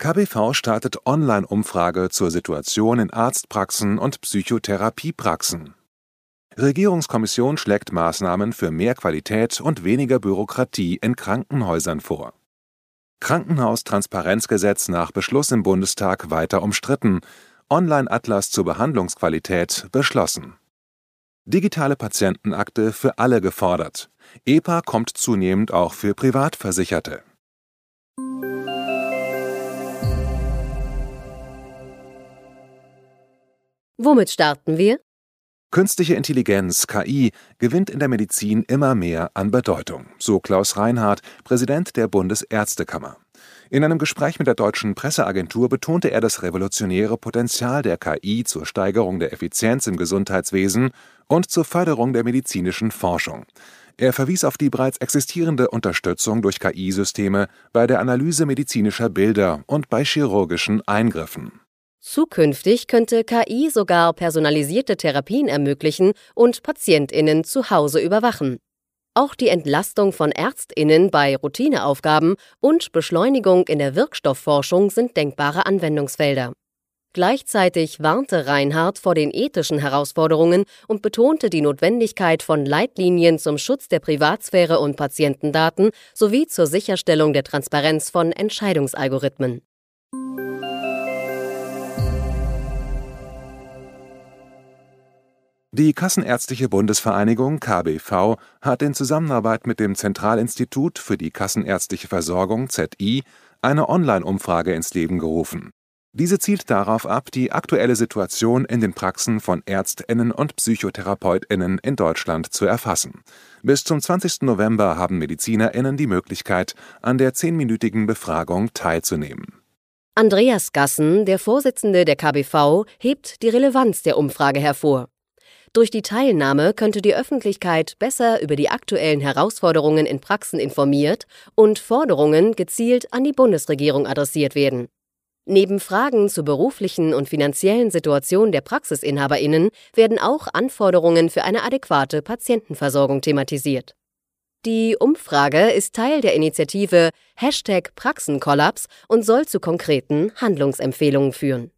KBV startet Online-Umfrage zur Situation in Arztpraxen und Psychotherapiepraxen. Regierungskommission schlägt Maßnahmen für mehr Qualität und weniger Bürokratie in Krankenhäusern vor. Krankenhaustransparenzgesetz nach Beschluss im Bundestag weiter umstritten. Online-Atlas zur Behandlungsqualität beschlossen. Digitale Patientenakte für alle gefordert. EPA kommt zunehmend auch für Privatversicherte. Womit starten wir? Künstliche Intelligenz, KI, gewinnt in der Medizin immer mehr an Bedeutung, so Klaus Reinhardt, Präsident der Bundesärztekammer. In einem Gespräch mit der deutschen Presseagentur betonte er das revolutionäre Potenzial der KI zur Steigerung der Effizienz im Gesundheitswesen und zur Förderung der medizinischen Forschung. Er verwies auf die bereits existierende Unterstützung durch KI-Systeme bei der Analyse medizinischer Bilder und bei chirurgischen Eingriffen. Zukünftig könnte KI sogar personalisierte Therapien ermöglichen und Patientinnen zu Hause überwachen. Auch die Entlastung von Ärztinnen bei Routineaufgaben und Beschleunigung in der Wirkstoffforschung sind denkbare Anwendungsfelder. Gleichzeitig warnte Reinhardt vor den ethischen Herausforderungen und betonte die Notwendigkeit von Leitlinien zum Schutz der Privatsphäre und Patientendaten sowie zur Sicherstellung der Transparenz von Entscheidungsalgorithmen. Die Kassenärztliche Bundesvereinigung KBV hat in Zusammenarbeit mit dem Zentralinstitut für die Kassenärztliche Versorgung ZI eine Online-Umfrage ins Leben gerufen. Diese zielt darauf ab, die aktuelle Situation in den Praxen von Ärztinnen und Psychotherapeutinnen in Deutschland zu erfassen. Bis zum 20. November haben Medizinerinnen die Möglichkeit, an der zehnminütigen Befragung teilzunehmen. Andreas Gassen, der Vorsitzende der KBV, hebt die Relevanz der Umfrage hervor. Durch die Teilnahme könnte die Öffentlichkeit besser über die aktuellen Herausforderungen in Praxen informiert und Forderungen gezielt an die Bundesregierung adressiert werden. Neben Fragen zur beruflichen und finanziellen Situation der Praxisinhaberinnen werden auch Anforderungen für eine adäquate Patientenversorgung thematisiert. Die Umfrage ist Teil der Initiative Hashtag Praxenkollaps und soll zu konkreten Handlungsempfehlungen führen.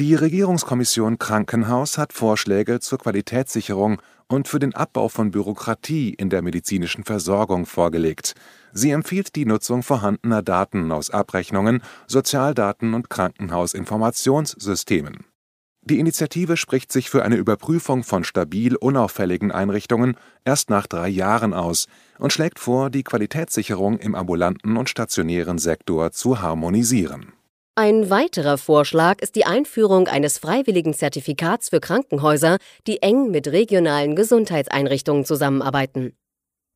Die Regierungskommission Krankenhaus hat Vorschläge zur Qualitätssicherung und für den Abbau von Bürokratie in der medizinischen Versorgung vorgelegt. Sie empfiehlt die Nutzung vorhandener Daten aus Abrechnungen, Sozialdaten und Krankenhausinformationssystemen. Die Initiative spricht sich für eine Überprüfung von stabil unauffälligen Einrichtungen erst nach drei Jahren aus und schlägt vor, die Qualitätssicherung im ambulanten und stationären Sektor zu harmonisieren. Ein weiterer Vorschlag ist die Einführung eines freiwilligen Zertifikats für Krankenhäuser, die eng mit regionalen Gesundheitseinrichtungen zusammenarbeiten.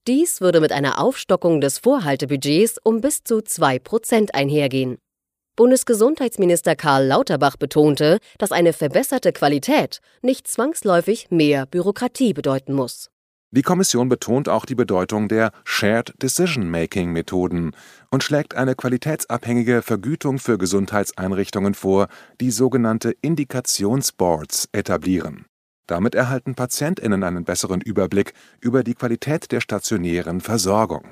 Dies würde mit einer Aufstockung des Vorhaltebudgets um bis zu 2 Prozent einhergehen. Bundesgesundheitsminister Karl Lauterbach betonte, dass eine verbesserte Qualität nicht zwangsläufig mehr Bürokratie bedeuten muss. Die Kommission betont auch die Bedeutung der Shared Decision-Making-Methoden und schlägt eine qualitätsabhängige Vergütung für Gesundheitseinrichtungen vor, die sogenannte Indikationsboards etablieren. Damit erhalten Patientinnen einen besseren Überblick über die Qualität der stationären Versorgung.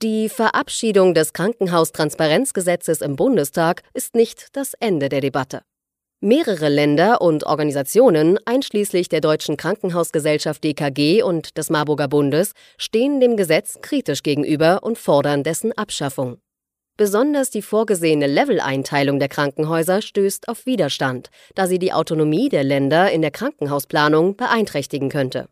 Die Verabschiedung des Krankenhaustransparenzgesetzes im Bundestag ist nicht das Ende der Debatte. Mehrere Länder und Organisationen, einschließlich der Deutschen Krankenhausgesellschaft DKG und des Marburger Bundes, stehen dem Gesetz kritisch gegenüber und fordern dessen Abschaffung. Besonders die vorgesehene Leveleinteilung der Krankenhäuser stößt auf Widerstand, da sie die Autonomie der Länder in der Krankenhausplanung beeinträchtigen könnte.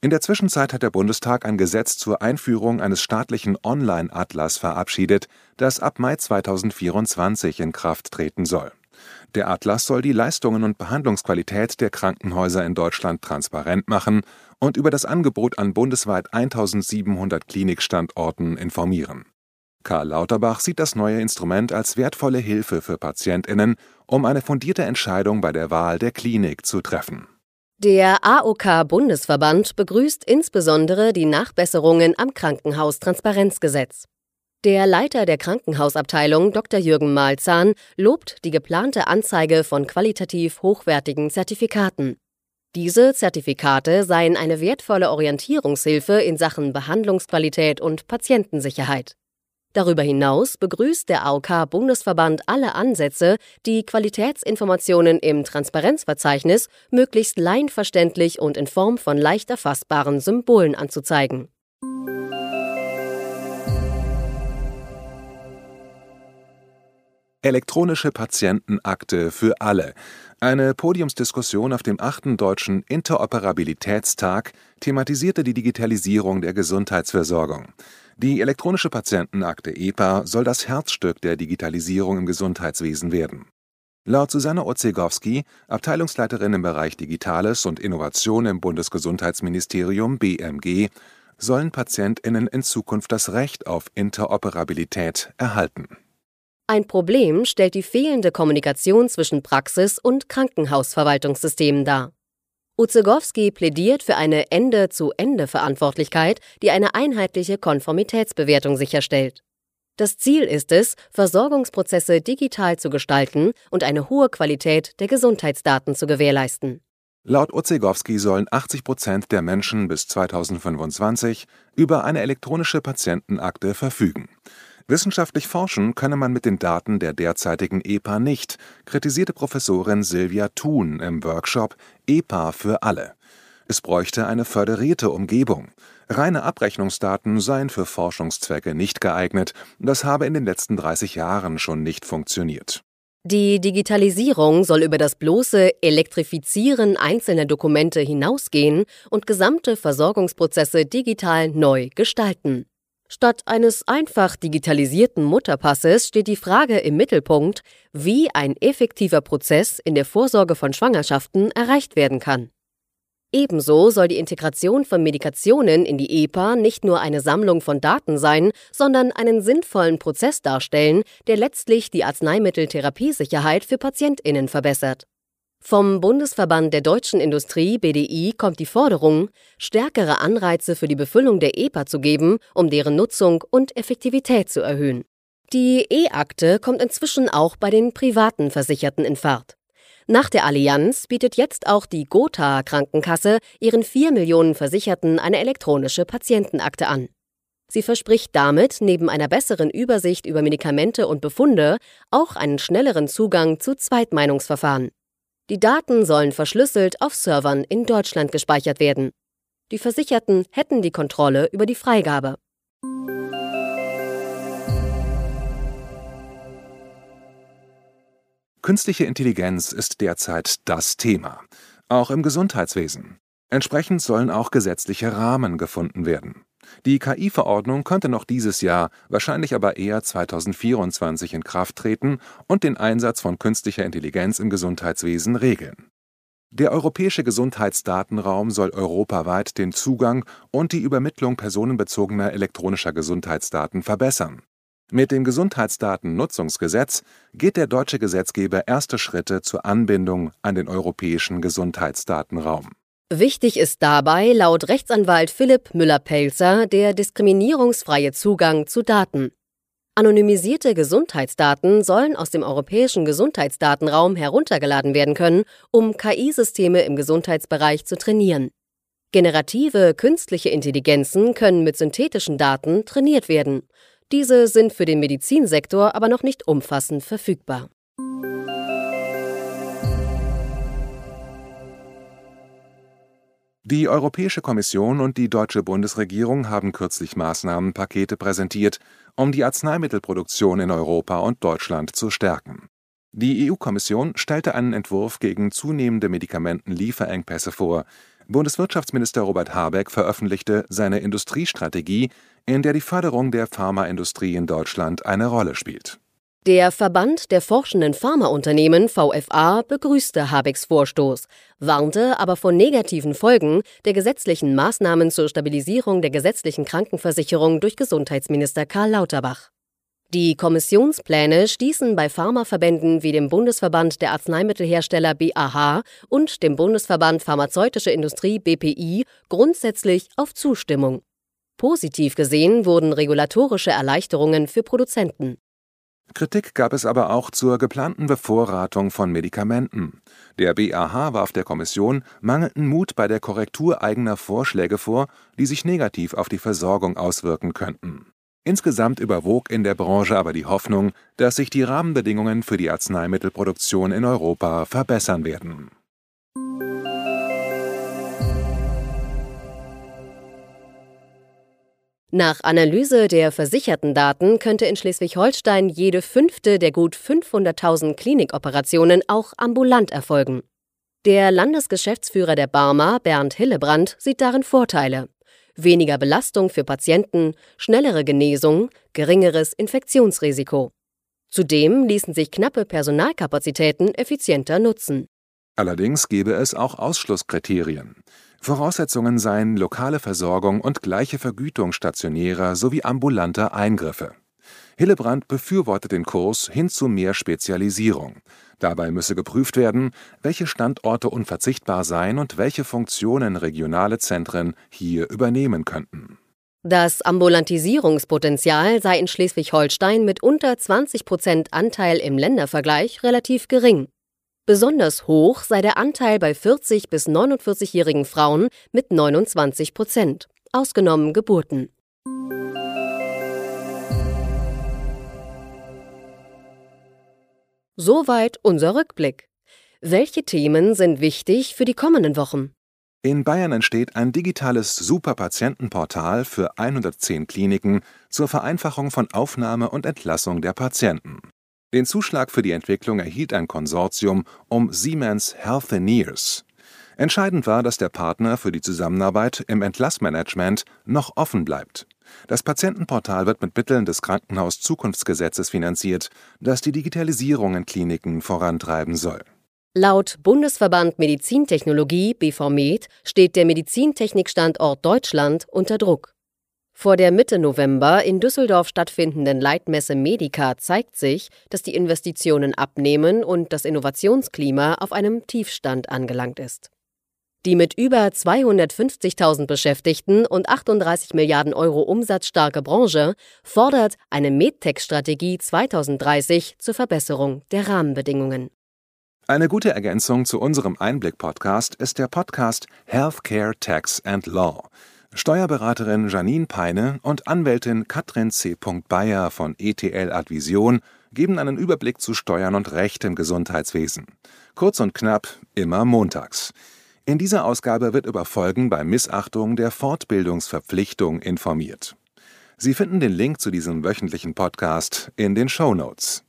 In der Zwischenzeit hat der Bundestag ein Gesetz zur Einführung eines staatlichen Online-Atlas verabschiedet, das ab Mai 2024 in Kraft treten soll. Der Atlas soll die Leistungen und Behandlungsqualität der Krankenhäuser in Deutschland transparent machen und über das Angebot an bundesweit 1700 Klinikstandorten informieren. Karl Lauterbach sieht das neue Instrument als wertvolle Hilfe für Patientinnen, um eine fundierte Entscheidung bei der Wahl der Klinik zu treffen. Der AOK-Bundesverband begrüßt insbesondere die Nachbesserungen am Krankenhaustransparenzgesetz. Der Leiter der Krankenhausabteilung Dr. Jürgen Malzahn lobt die geplante Anzeige von qualitativ hochwertigen Zertifikaten. Diese Zertifikate seien eine wertvolle Orientierungshilfe in Sachen Behandlungsqualität und Patientensicherheit. Darüber hinaus begrüßt der AOK-Bundesverband alle Ansätze, die Qualitätsinformationen im Transparenzverzeichnis möglichst laienverständlich und in Form von leicht erfassbaren Symbolen anzuzeigen. Elektronische Patientenakte für alle. Eine Podiumsdiskussion auf dem achten Deutschen Interoperabilitätstag thematisierte die Digitalisierung der Gesundheitsversorgung. Die elektronische Patientenakte EPA soll das Herzstück der Digitalisierung im Gesundheitswesen werden. Laut Susanne Ozegowski, Abteilungsleiterin im Bereich Digitales und Innovation im Bundesgesundheitsministerium BMG, sollen PatientInnen in Zukunft das Recht auf Interoperabilität erhalten. Ein Problem stellt die fehlende Kommunikation zwischen Praxis und Krankenhausverwaltungssystemen dar. Uzegowski plädiert für eine Ende-zu-Ende-Verantwortlichkeit, die eine einheitliche Konformitätsbewertung sicherstellt. Das Ziel ist es, Versorgungsprozesse digital zu gestalten und eine hohe Qualität der Gesundheitsdaten zu gewährleisten. Laut Uzegowski sollen 80 Prozent der Menschen bis 2025 über eine elektronische Patientenakte verfügen. Wissenschaftlich forschen könne man mit den Daten der derzeitigen EPA nicht, kritisierte Professorin Silvia Thun im Workshop EPA für alle. Es bräuchte eine föderierte Umgebung. Reine Abrechnungsdaten seien für Forschungszwecke nicht geeignet, das habe in den letzten 30 Jahren schon nicht funktioniert. Die Digitalisierung soll über das bloße Elektrifizieren einzelner Dokumente hinausgehen und gesamte Versorgungsprozesse digital neu gestalten. Statt eines einfach digitalisierten Mutterpasses steht die Frage im Mittelpunkt, wie ein effektiver Prozess in der Vorsorge von Schwangerschaften erreicht werden kann. Ebenso soll die Integration von Medikationen in die EPA nicht nur eine Sammlung von Daten sein, sondern einen sinnvollen Prozess darstellen, der letztlich die Arzneimitteltherapiesicherheit für Patientinnen verbessert. Vom Bundesverband der deutschen Industrie BDI kommt die Forderung, stärkere Anreize für die Befüllung der EPA zu geben, um deren Nutzung und Effektivität zu erhöhen. Die E-Akte kommt inzwischen auch bei den privaten Versicherten in Fahrt. Nach der Allianz bietet jetzt auch die Gotha Krankenkasse ihren vier Millionen Versicherten eine elektronische Patientenakte an. Sie verspricht damit neben einer besseren Übersicht über Medikamente und Befunde auch einen schnelleren Zugang zu Zweitmeinungsverfahren. Die Daten sollen verschlüsselt auf Servern in Deutschland gespeichert werden. Die Versicherten hätten die Kontrolle über die Freigabe. Künstliche Intelligenz ist derzeit das Thema, auch im Gesundheitswesen. Entsprechend sollen auch gesetzliche Rahmen gefunden werden. Die KI-Verordnung könnte noch dieses Jahr, wahrscheinlich aber eher 2024 in Kraft treten und den Einsatz von künstlicher Intelligenz im Gesundheitswesen regeln. Der europäische Gesundheitsdatenraum soll europaweit den Zugang und die Übermittlung personenbezogener elektronischer Gesundheitsdaten verbessern. Mit dem Gesundheitsdatennutzungsgesetz geht der deutsche Gesetzgeber erste Schritte zur Anbindung an den europäischen Gesundheitsdatenraum. Wichtig ist dabei laut Rechtsanwalt Philipp Müller-Pelzer der diskriminierungsfreie Zugang zu Daten. Anonymisierte Gesundheitsdaten sollen aus dem europäischen Gesundheitsdatenraum heruntergeladen werden können, um KI-Systeme im Gesundheitsbereich zu trainieren. Generative künstliche Intelligenzen können mit synthetischen Daten trainiert werden. Diese sind für den Medizinsektor aber noch nicht umfassend verfügbar. Die Europäische Kommission und die deutsche Bundesregierung haben kürzlich Maßnahmenpakete präsentiert, um die Arzneimittelproduktion in Europa und Deutschland zu stärken. Die EU-Kommission stellte einen Entwurf gegen zunehmende Medikamentenlieferengpässe vor. Bundeswirtschaftsminister Robert Habeck veröffentlichte seine Industriestrategie, in der die Förderung der Pharmaindustrie in Deutschland eine Rolle spielt Der Verband der forschenden Pharmaunternehmen VFA begrüßte Habecks Vorstoß, warnte aber vor negativen Folgen der gesetzlichen Maßnahmen zur Stabilisierung der gesetzlichen Krankenversicherung durch Gesundheitsminister Karl Lauterbach. Die Kommissionspläne stießen bei Pharmaverbänden wie dem Bundesverband der Arzneimittelhersteller BAH und dem Bundesverband Pharmazeutische Industrie BPI grundsätzlich auf Zustimmung. Positiv gesehen wurden regulatorische Erleichterungen für Produzenten. Kritik gab es aber auch zur geplanten Bevorratung von Medikamenten. Der BAH warf der Kommission mangelnden Mut bei der Korrektur eigener Vorschläge vor, die sich negativ auf die Versorgung auswirken könnten. Insgesamt überwog in der Branche aber die Hoffnung, dass sich die Rahmenbedingungen für die Arzneimittelproduktion in Europa verbessern werden. Nach Analyse der versicherten Daten könnte in Schleswig-Holstein jede fünfte der gut 500.000 Klinikoperationen auch ambulant erfolgen. Der Landesgeschäftsführer der Barmer, Bernd Hillebrand, sieht darin Vorteile. Weniger Belastung für Patienten, schnellere Genesung, geringeres Infektionsrisiko. Zudem ließen sich knappe Personalkapazitäten effizienter nutzen. Allerdings gäbe es auch Ausschlusskriterien. Voraussetzungen seien lokale Versorgung und gleiche Vergütung stationärer sowie ambulanter Eingriffe. Hillebrand befürwortet den Kurs hin zu mehr Spezialisierung. Dabei müsse geprüft werden, welche Standorte unverzichtbar seien und welche Funktionen regionale Zentren hier übernehmen könnten. Das Ambulantisierungspotenzial sei in Schleswig-Holstein mit unter 20 Prozent Anteil im Ländervergleich relativ gering. Besonders hoch sei der Anteil bei 40 bis 49-jährigen Frauen mit 29 Prozent, ausgenommen Geburten. Soweit unser Rückblick. Welche Themen sind wichtig für die kommenden Wochen? In Bayern entsteht ein digitales Superpatientenportal für 110 Kliniken zur Vereinfachung von Aufnahme und Entlassung der Patienten. Den Zuschlag für die Entwicklung erhielt ein Konsortium um Siemens Healthineers. Entscheidend war, dass der Partner für die Zusammenarbeit im Entlassmanagement noch offen bleibt. Das Patientenportal wird mit Mitteln des Krankenhaus-Zukunftsgesetzes finanziert, das die Digitalisierung in Kliniken vorantreiben soll. Laut Bundesverband Medizintechnologie BVMed steht der Medizintechnikstandort Deutschland unter Druck. Vor der Mitte November in Düsseldorf stattfindenden Leitmesse Medica zeigt sich, dass die Investitionen abnehmen und das Innovationsklima auf einem Tiefstand angelangt ist. Die mit über 250.000 Beschäftigten und 38 Milliarden Euro umsatzstarke Branche fordert eine MedTech-Strategie 2030 zur Verbesserung der Rahmenbedingungen. Eine gute Ergänzung zu unserem Einblick-Podcast ist der Podcast Healthcare Tax and Law Steuerberaterin Janine Peine und Anwältin Katrin C. Bayer von ETL Advision geben einen Überblick zu Steuern und Recht im Gesundheitswesen. Kurz und knapp, immer montags. In dieser Ausgabe wird über Folgen bei Missachtung der Fortbildungsverpflichtung informiert. Sie finden den Link zu diesem wöchentlichen Podcast in den Show Notes.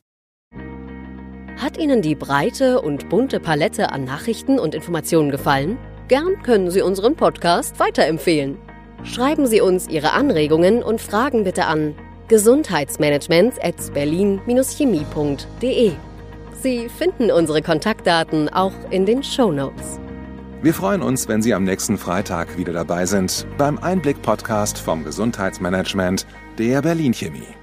Hat Ihnen die breite und bunte Palette an Nachrichten und Informationen gefallen? Gern können Sie unseren Podcast weiterempfehlen. Schreiben Sie uns Ihre Anregungen und Fragen bitte an gesundheitsmanagement at berlin-chemie.de. Sie finden unsere Kontaktdaten auch in den Show Notes. Wir freuen uns, wenn Sie am nächsten Freitag wieder dabei sind beim Einblick-Podcast vom Gesundheitsmanagement der Berlin Chemie.